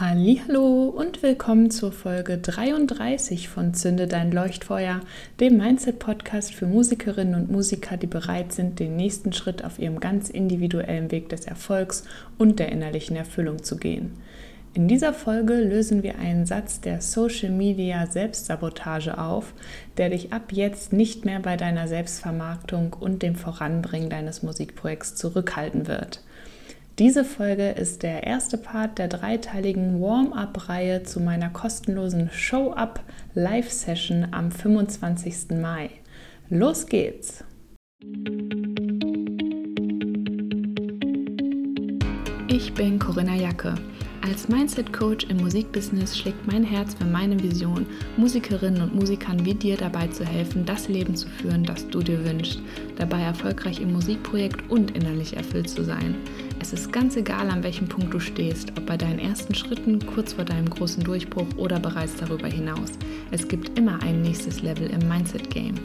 Hallo und willkommen zur Folge 33 von Zünde dein Leuchtfeuer, dem Mindset Podcast für Musikerinnen und Musiker, die bereit sind, den nächsten Schritt auf ihrem ganz individuellen Weg des Erfolgs und der innerlichen Erfüllung zu gehen. In dieser Folge lösen wir einen Satz der Social Media Selbstsabotage auf, der dich ab jetzt nicht mehr bei deiner Selbstvermarktung und dem Voranbringen deines Musikprojekts zurückhalten wird. Diese Folge ist der erste Part der dreiteiligen Warm-up-Reihe zu meiner kostenlosen Show-up Live-Session am 25. Mai. Los geht's! Ich bin Corinna Jacke. Als Mindset-Coach im Musikbusiness schlägt mein Herz für meine Vision, Musikerinnen und Musikern wie dir dabei zu helfen, das Leben zu führen, das du dir wünschst, dabei erfolgreich im Musikprojekt und innerlich erfüllt zu sein. Es ist ganz egal, an welchem Punkt du stehst, ob bei deinen ersten Schritten, kurz vor deinem großen Durchbruch oder bereits darüber hinaus. Es gibt immer ein nächstes Level im Mindset-Game.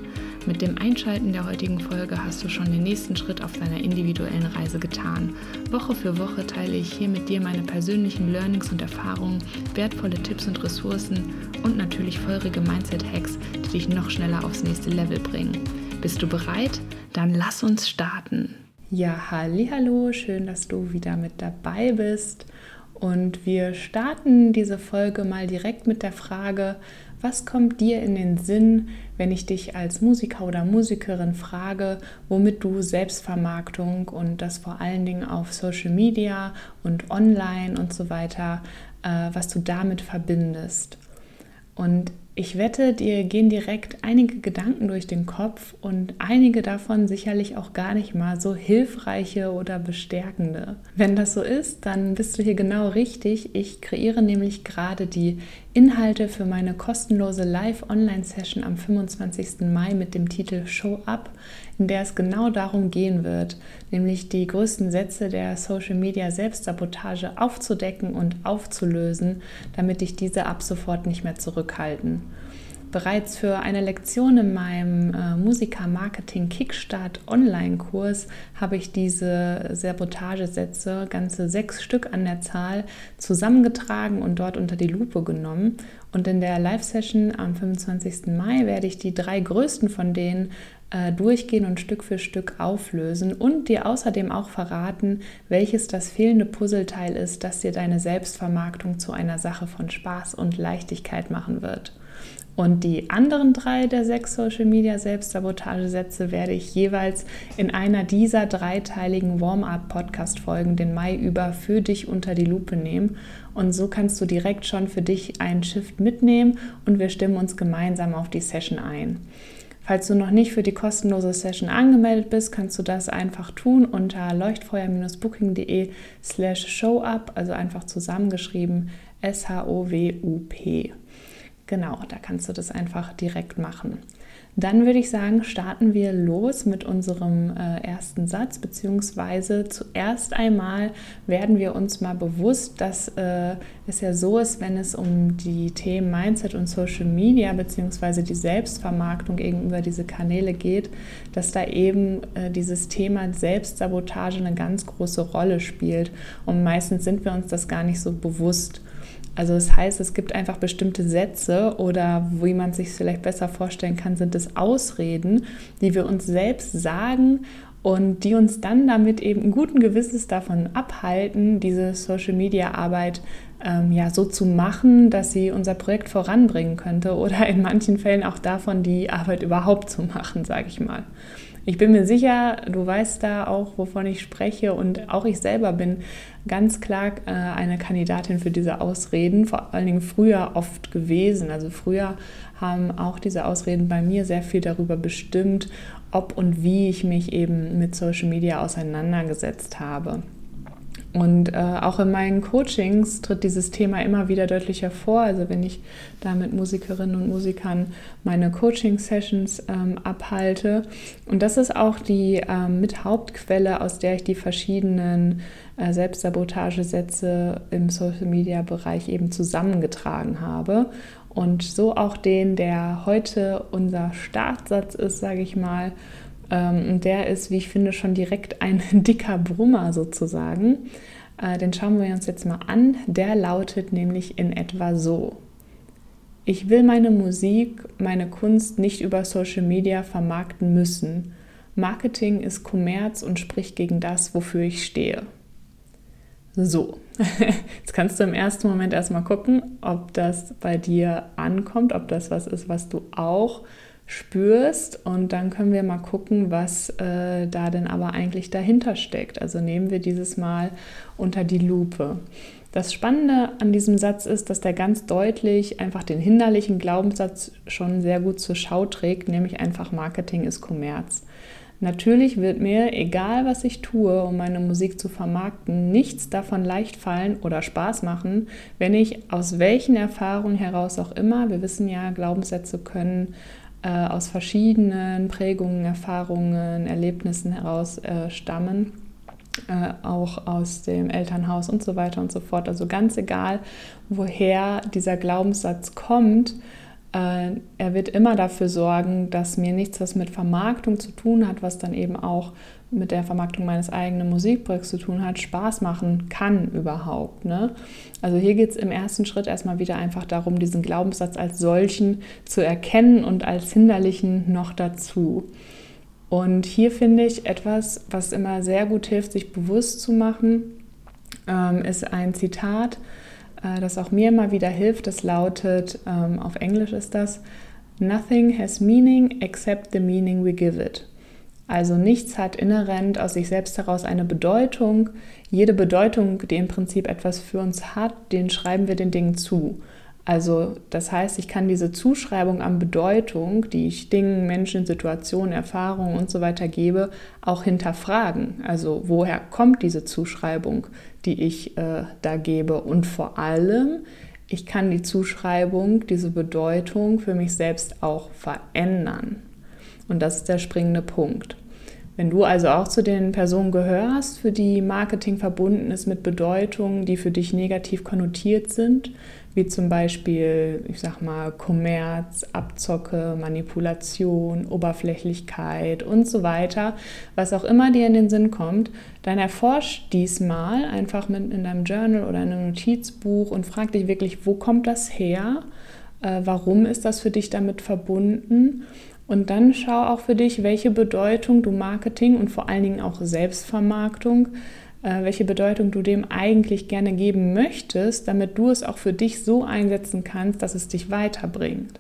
Mit dem Einschalten der heutigen Folge hast du schon den nächsten Schritt auf deiner individuellen Reise getan. Woche für Woche teile ich hier mit dir meine persönlichen Learnings und Erfahrungen, wertvolle Tipps und Ressourcen und natürlich feurige Mindset-Hacks, die dich noch schneller aufs nächste Level bringen. Bist du bereit? Dann lass uns starten. Ja, hallo, schön, dass du wieder mit dabei bist. Und wir starten diese Folge mal direkt mit der Frage, was kommt dir in den Sinn, wenn ich dich als Musiker oder Musikerin frage, womit du Selbstvermarktung und das vor allen Dingen auf Social Media und online und so weiter, äh, was du damit verbindest? Und ich wette, dir gehen direkt einige Gedanken durch den Kopf und einige davon sicherlich auch gar nicht mal so hilfreiche oder bestärkende. Wenn das so ist, dann bist du hier genau richtig. Ich kreiere nämlich gerade die Inhalte für meine kostenlose Live-Online-Session am 25. Mai mit dem Titel Show Up, in der es genau darum gehen wird, nämlich die größten Sätze der Social-Media Selbstsabotage aufzudecken und aufzulösen, damit dich diese ab sofort nicht mehr zurückhalten. Bereits für eine Lektion in meinem äh, Musiker-Marketing Kickstart Online-Kurs habe ich diese Sabotagesätze, ganze sechs Stück an der Zahl, zusammengetragen und dort unter die Lupe genommen. Und in der Live-Session am 25. Mai werde ich die drei größten von denen äh, durchgehen und Stück für Stück auflösen und dir außerdem auch verraten, welches das fehlende Puzzleteil ist, das dir deine Selbstvermarktung zu einer Sache von Spaß und Leichtigkeit machen wird. Und die anderen drei der sechs Social Media Selbstsabotagesätze werde ich jeweils in einer dieser dreiteiligen Warm-up-Podcast-Folgen den Mai über für dich unter die Lupe nehmen. Und so kannst du direkt schon für dich einen Shift mitnehmen und wir stimmen uns gemeinsam auf die Session ein. Falls du noch nicht für die kostenlose Session angemeldet bist, kannst du das einfach tun unter leuchtfeuer-booking.de slash showup, also einfach zusammengeschrieben S-H-O-W-U-P. Genau, da kannst du das einfach direkt machen. Dann würde ich sagen, starten wir los mit unserem äh, ersten Satz, beziehungsweise zuerst einmal werden wir uns mal bewusst, dass äh, es ja so ist, wenn es um die Themen Mindset und Social Media, beziehungsweise die Selbstvermarktung gegenüber diese Kanäle geht, dass da eben äh, dieses Thema Selbstsabotage eine ganz große Rolle spielt. Und meistens sind wir uns das gar nicht so bewusst. Also das heißt, es gibt einfach bestimmte Sätze oder wie man sich vielleicht besser vorstellen kann, sind es Ausreden, die wir uns selbst sagen und die uns dann damit eben guten Gewissens davon abhalten, diese Social-Media-Arbeit ähm, ja so zu machen, dass sie unser Projekt voranbringen könnte oder in manchen Fällen auch davon, die Arbeit überhaupt zu machen, sage ich mal. Ich bin mir sicher, du weißt da auch, wovon ich spreche und auch ich selber bin ganz klar äh, eine Kandidatin für diese Ausreden, vor allen Dingen früher oft gewesen. Also früher haben auch diese Ausreden bei mir sehr viel darüber bestimmt, ob und wie ich mich eben mit Social Media auseinandergesetzt habe. Und äh, auch in meinen Coachings tritt dieses Thema immer wieder deutlicher vor. Also wenn ich da mit Musikerinnen und Musikern meine Coaching-Sessions ähm, abhalte. Und das ist auch die ähm, mit Hauptquelle, aus der ich die verschiedenen äh, Selbstsabotagesätze im Social-Media-Bereich eben zusammengetragen habe. Und so auch den, der heute unser Startsatz ist, sage ich mal, und der ist, wie ich finde, schon direkt ein dicker Brummer sozusagen. Äh, den schauen wir uns jetzt mal an. Der lautet nämlich in etwa so. Ich will meine Musik, meine Kunst nicht über Social Media vermarkten müssen. Marketing ist Kommerz und spricht gegen das, wofür ich stehe. So, jetzt kannst du im ersten Moment erstmal gucken, ob das bei dir ankommt, ob das was ist, was du auch spürst. Und dann können wir mal gucken, was äh, da denn aber eigentlich dahinter steckt. Also nehmen wir dieses Mal unter die Lupe. Das Spannende an diesem Satz ist, dass der ganz deutlich einfach den hinderlichen Glaubenssatz schon sehr gut zur Schau trägt, nämlich einfach Marketing ist Kommerz. Natürlich wird mir, egal was ich tue, um meine Musik zu vermarkten, nichts davon leicht fallen oder Spaß machen, wenn ich aus welchen Erfahrungen heraus auch immer, wir wissen ja, Glaubenssätze können äh, aus verschiedenen Prägungen, Erfahrungen, Erlebnissen heraus äh, stammen, äh, auch aus dem Elternhaus und so weiter und so fort. Also ganz egal, woher dieser Glaubenssatz kommt, er wird immer dafür sorgen, dass mir nichts, was mit Vermarktung zu tun hat, was dann eben auch mit der Vermarktung meines eigenen Musikprojekts zu tun hat, Spaß machen kann überhaupt. Ne? Also hier geht es im ersten Schritt erstmal wieder einfach darum, diesen Glaubenssatz als solchen zu erkennen und als hinderlichen noch dazu. Und hier finde ich etwas, was immer sehr gut hilft, sich bewusst zu machen, ähm, ist ein Zitat äh, das auch mir immer wieder hilft. Das lautet, ähm, auf Englisch ist das, Nothing has meaning except the meaning we give it. Also nichts hat inhärent aus sich selbst heraus eine Bedeutung. Jede Bedeutung, die im Prinzip etwas für uns hat, den schreiben wir den Dingen zu. Also das heißt, ich kann diese Zuschreibung an Bedeutung, die ich Dingen, Menschen, Situationen, Erfahrungen und so weiter gebe, auch hinterfragen. Also woher kommt diese Zuschreibung, die ich äh, da gebe? Und vor allem, ich kann die Zuschreibung, diese Bedeutung für mich selbst auch verändern. Und das ist der springende Punkt. Wenn du also auch zu den Personen gehörst, für die Marketing verbunden ist mit Bedeutungen, die für dich negativ konnotiert sind, wie zum Beispiel, ich sag mal, Kommerz, Abzocke, Manipulation, Oberflächlichkeit und so weiter, was auch immer dir in den Sinn kommt, dann erforsch diesmal einfach mit in deinem Journal oder in einem Notizbuch und frag dich wirklich, wo kommt das her? Äh, warum ist das für dich damit verbunden? Und dann schau auch für dich, welche Bedeutung du Marketing und vor allen Dingen auch Selbstvermarktung welche Bedeutung du dem eigentlich gerne geben möchtest, damit du es auch für dich so einsetzen kannst, dass es dich weiterbringt.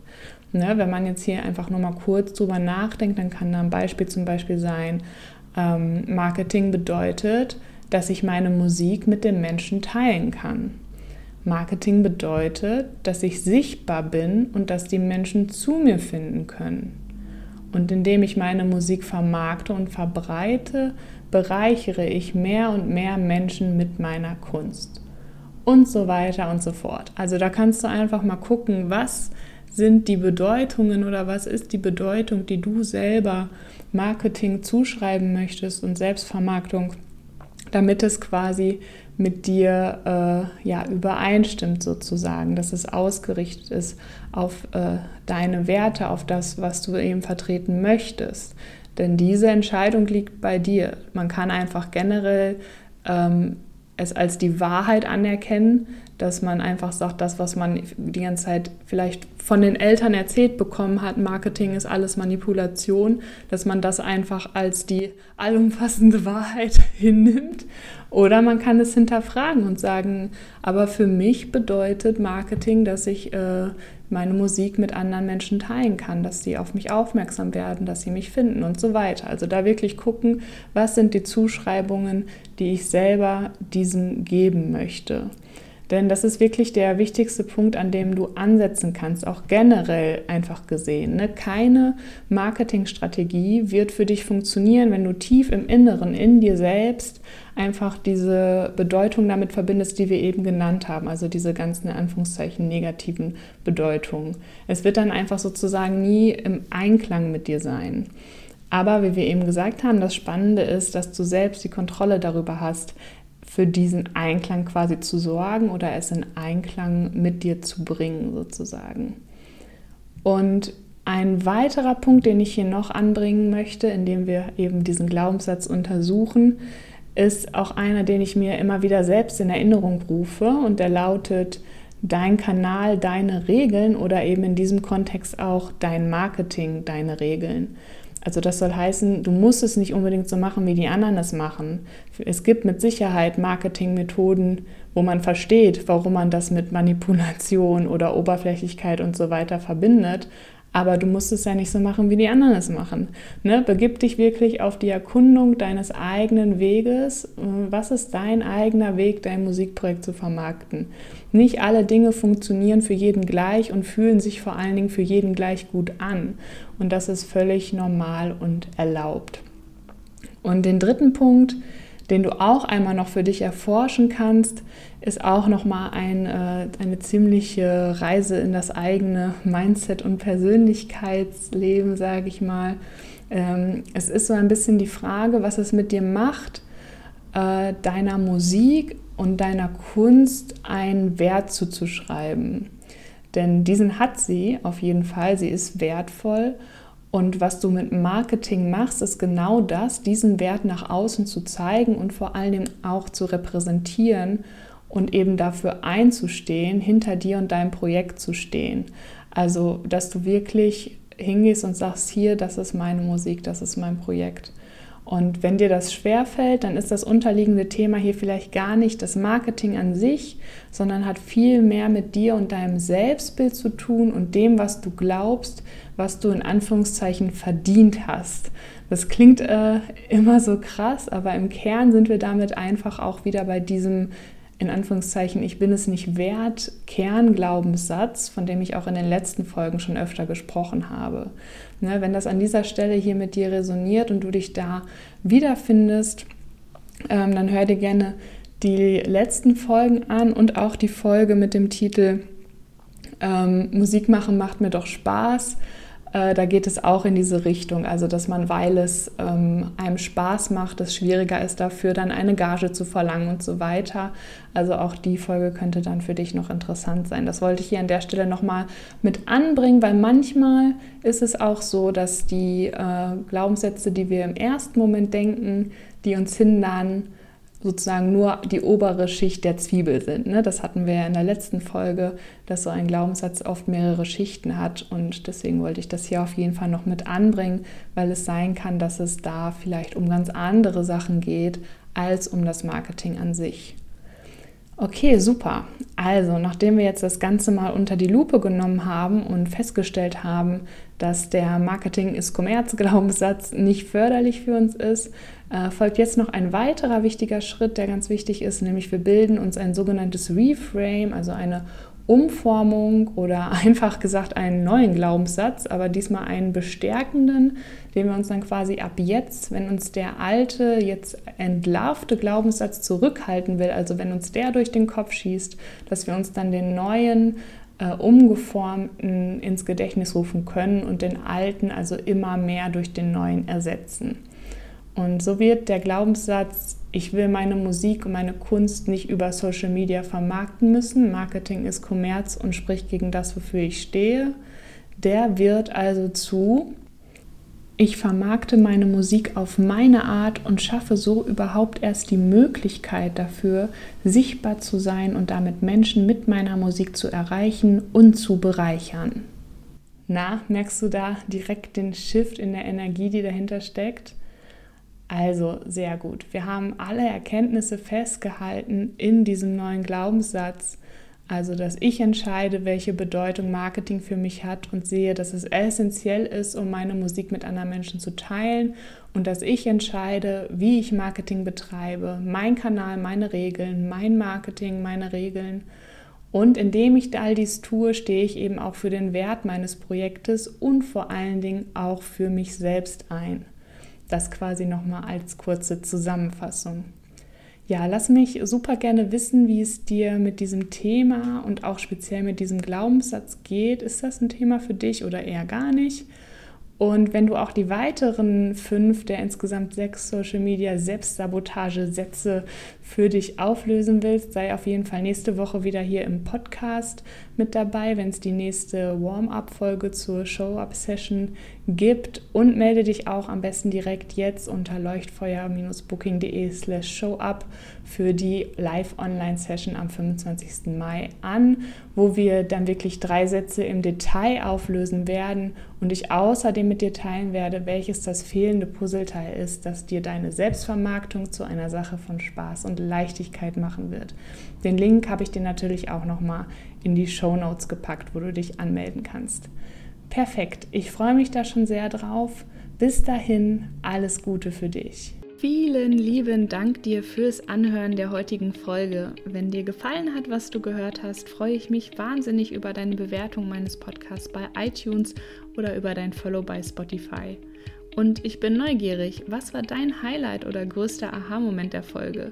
Ne, wenn man jetzt hier einfach nur mal kurz drüber nachdenkt, dann kann da ein Beispiel zum Beispiel sein, ähm, Marketing bedeutet, dass ich meine Musik mit den Menschen teilen kann. Marketing bedeutet, dass ich sichtbar bin und dass die Menschen zu mir finden können. Und indem ich meine Musik vermarkte und verbreite, bereichere ich mehr und mehr Menschen mit meiner Kunst. Und so weiter und so fort. Also da kannst du einfach mal gucken, was sind die Bedeutungen oder was ist die Bedeutung, die du selber Marketing zuschreiben möchtest und Selbstvermarktung, damit es quasi mit dir äh, ja, übereinstimmt sozusagen, dass es ausgerichtet ist auf äh, deine Werte, auf das, was du eben vertreten möchtest. Denn diese Entscheidung liegt bei dir. Man kann einfach generell ähm, es als die Wahrheit anerkennen, dass man einfach sagt, das, was man die ganze Zeit vielleicht von den Eltern erzählt bekommen hat, Marketing ist alles Manipulation, dass man das einfach als die allumfassende Wahrheit hinnimmt. Oder man kann es hinterfragen und sagen, aber für mich bedeutet Marketing, dass ich äh, meine Musik mit anderen Menschen teilen kann, dass sie auf mich aufmerksam werden, dass sie mich finden und so weiter. Also da wirklich gucken, was sind die Zuschreibungen, die ich selber diesem geben möchte. Denn das ist wirklich der wichtigste Punkt, an dem du ansetzen kannst, auch generell einfach gesehen. Ne? Keine Marketingstrategie wird für dich funktionieren, wenn du tief im Inneren, in dir selbst, einfach diese Bedeutung damit verbindest, die wir eben genannt haben, also diese ganzen in Anführungszeichen negativen Bedeutungen. Es wird dann einfach sozusagen nie im Einklang mit dir sein. Aber wie wir eben gesagt haben, das Spannende ist, dass du selbst die Kontrolle darüber hast, für diesen Einklang quasi zu sorgen oder es in Einklang mit dir zu bringen sozusagen. Und ein weiterer Punkt, den ich hier noch anbringen möchte, indem wir eben diesen Glaubenssatz untersuchen, ist auch einer, den ich mir immer wieder selbst in Erinnerung rufe und der lautet, dein Kanal, deine Regeln oder eben in diesem Kontext auch dein Marketing, deine Regeln. Also das soll heißen, du musst es nicht unbedingt so machen, wie die anderen es machen. Es gibt mit Sicherheit Marketingmethoden, wo man versteht, warum man das mit Manipulation oder Oberflächlichkeit und so weiter verbindet. Aber du musst es ja nicht so machen, wie die anderen es machen. Ne? Begib dich wirklich auf die Erkundung deines eigenen Weges. Was ist dein eigener Weg, dein Musikprojekt zu vermarkten? Nicht alle Dinge funktionieren für jeden gleich und fühlen sich vor allen Dingen für jeden gleich gut an. Und das ist völlig normal und erlaubt. Und den dritten Punkt, den du auch einmal noch für dich erforschen kannst, ist auch nochmal ein, äh, eine ziemliche Reise in das eigene Mindset und Persönlichkeitsleben, sage ich mal. Ähm, es ist so ein bisschen die Frage, was es mit dir macht, äh, deiner Musik und deiner Kunst einen Wert zuzuschreiben. Denn diesen hat sie auf jeden Fall, sie ist wertvoll und was du mit Marketing machst, ist genau das, diesen Wert nach außen zu zeigen und vor allen Dingen auch zu repräsentieren und eben dafür einzustehen, hinter dir und deinem Projekt zu stehen. Also, dass du wirklich hingehst und sagst, hier, das ist meine Musik, das ist mein Projekt. Und wenn dir das schwerfällt, dann ist das unterliegende Thema hier vielleicht gar nicht das Marketing an sich, sondern hat viel mehr mit dir und deinem Selbstbild zu tun und dem, was du glaubst, was du in Anführungszeichen verdient hast. Das klingt äh, immer so krass, aber im Kern sind wir damit einfach auch wieder bei diesem in Anführungszeichen, ich bin es nicht wert, Kernglaubenssatz, von dem ich auch in den letzten Folgen schon öfter gesprochen habe. Ne, wenn das an dieser Stelle hier mit dir resoniert und du dich da wiederfindest, ähm, dann hör dir gerne die letzten Folgen an und auch die Folge mit dem Titel ähm, Musik machen macht mir doch Spaß. Äh, da geht es auch in diese Richtung, also dass man, weil es ähm, einem Spaß macht, es schwieriger ist dafür, dann eine Gage zu verlangen und so weiter. Also auch die Folge könnte dann für dich noch interessant sein. Das wollte ich hier an der Stelle nochmal mit anbringen, weil manchmal ist es auch so, dass die äh, Glaubenssätze, die wir im ersten Moment denken, die uns hindern, sozusagen nur die obere Schicht der Zwiebel sind. Ne? Das hatten wir ja in der letzten Folge, dass so ein Glaubenssatz oft mehrere Schichten hat und deswegen wollte ich das hier auf jeden Fall noch mit anbringen, weil es sein kann, dass es da vielleicht um ganz andere Sachen geht als um das Marketing an sich. Okay, super. Also, nachdem wir jetzt das Ganze mal unter die Lupe genommen haben und festgestellt haben, dass der Marketing ist Kommerz Glaubenssatz nicht förderlich für uns ist, äh, folgt jetzt noch ein weiterer wichtiger Schritt, der ganz wichtig ist, nämlich wir bilden uns ein sogenanntes Reframe, also eine Umformung oder einfach gesagt einen neuen Glaubenssatz, aber diesmal einen bestärkenden, den wir uns dann quasi ab jetzt, wenn uns der alte, jetzt entlarvte Glaubenssatz zurückhalten will, also wenn uns der durch den Kopf schießt, dass wir uns dann den neuen, äh, umgeformten ins Gedächtnis rufen können und den alten also immer mehr durch den neuen ersetzen. Und so wird der Glaubenssatz, ich will meine Musik und meine Kunst nicht über Social Media vermarkten müssen, Marketing ist Kommerz und spricht gegen das, wofür ich stehe, der wird also zu, ich vermarkte meine Musik auf meine Art und schaffe so überhaupt erst die Möglichkeit dafür, sichtbar zu sein und damit Menschen mit meiner Musik zu erreichen und zu bereichern. Na, merkst du da direkt den Shift in der Energie, die dahinter steckt? Also sehr gut. Wir haben alle Erkenntnisse festgehalten in diesem neuen Glaubenssatz. Also, dass ich entscheide, welche Bedeutung Marketing für mich hat und sehe, dass es essentiell ist, um meine Musik mit anderen Menschen zu teilen und dass ich entscheide, wie ich Marketing betreibe, mein Kanal, meine Regeln, mein Marketing, meine Regeln. Und indem ich all dies tue, stehe ich eben auch für den Wert meines Projektes und vor allen Dingen auch für mich selbst ein. Das quasi nochmal als kurze Zusammenfassung. Ja, lass mich super gerne wissen, wie es dir mit diesem Thema und auch speziell mit diesem Glaubenssatz geht. Ist das ein Thema für dich oder eher gar nicht? Und wenn du auch die weiteren fünf der insgesamt sechs Social Media Selbstsabotage-Sätze für dich auflösen willst, sei auf jeden Fall nächste Woche wieder hier im Podcast mit dabei, wenn es die nächste Warm-up-Folge zur Show-up-Session gibt. Und melde dich auch am besten direkt jetzt unter leuchtfeuer-booking.de slash showup für die Live-Online-Session am 25. Mai an, wo wir dann wirklich drei Sätze im Detail auflösen werden und ich außerdem mit dir teilen werde, welches das fehlende Puzzleteil ist, das dir deine Selbstvermarktung zu einer Sache von Spaß und Leichtigkeit machen wird. Den Link habe ich dir natürlich auch nochmal in die Show Notes gepackt, wo du dich anmelden kannst. Perfekt, ich freue mich da schon sehr drauf. Bis dahin, alles Gute für dich. Vielen lieben Dank dir fürs Anhören der heutigen Folge. Wenn dir gefallen hat, was du gehört hast, freue ich mich wahnsinnig über deine Bewertung meines Podcasts bei iTunes oder über dein Follow bei Spotify. Und ich bin neugierig, was war dein Highlight oder größter Aha-Moment der Folge?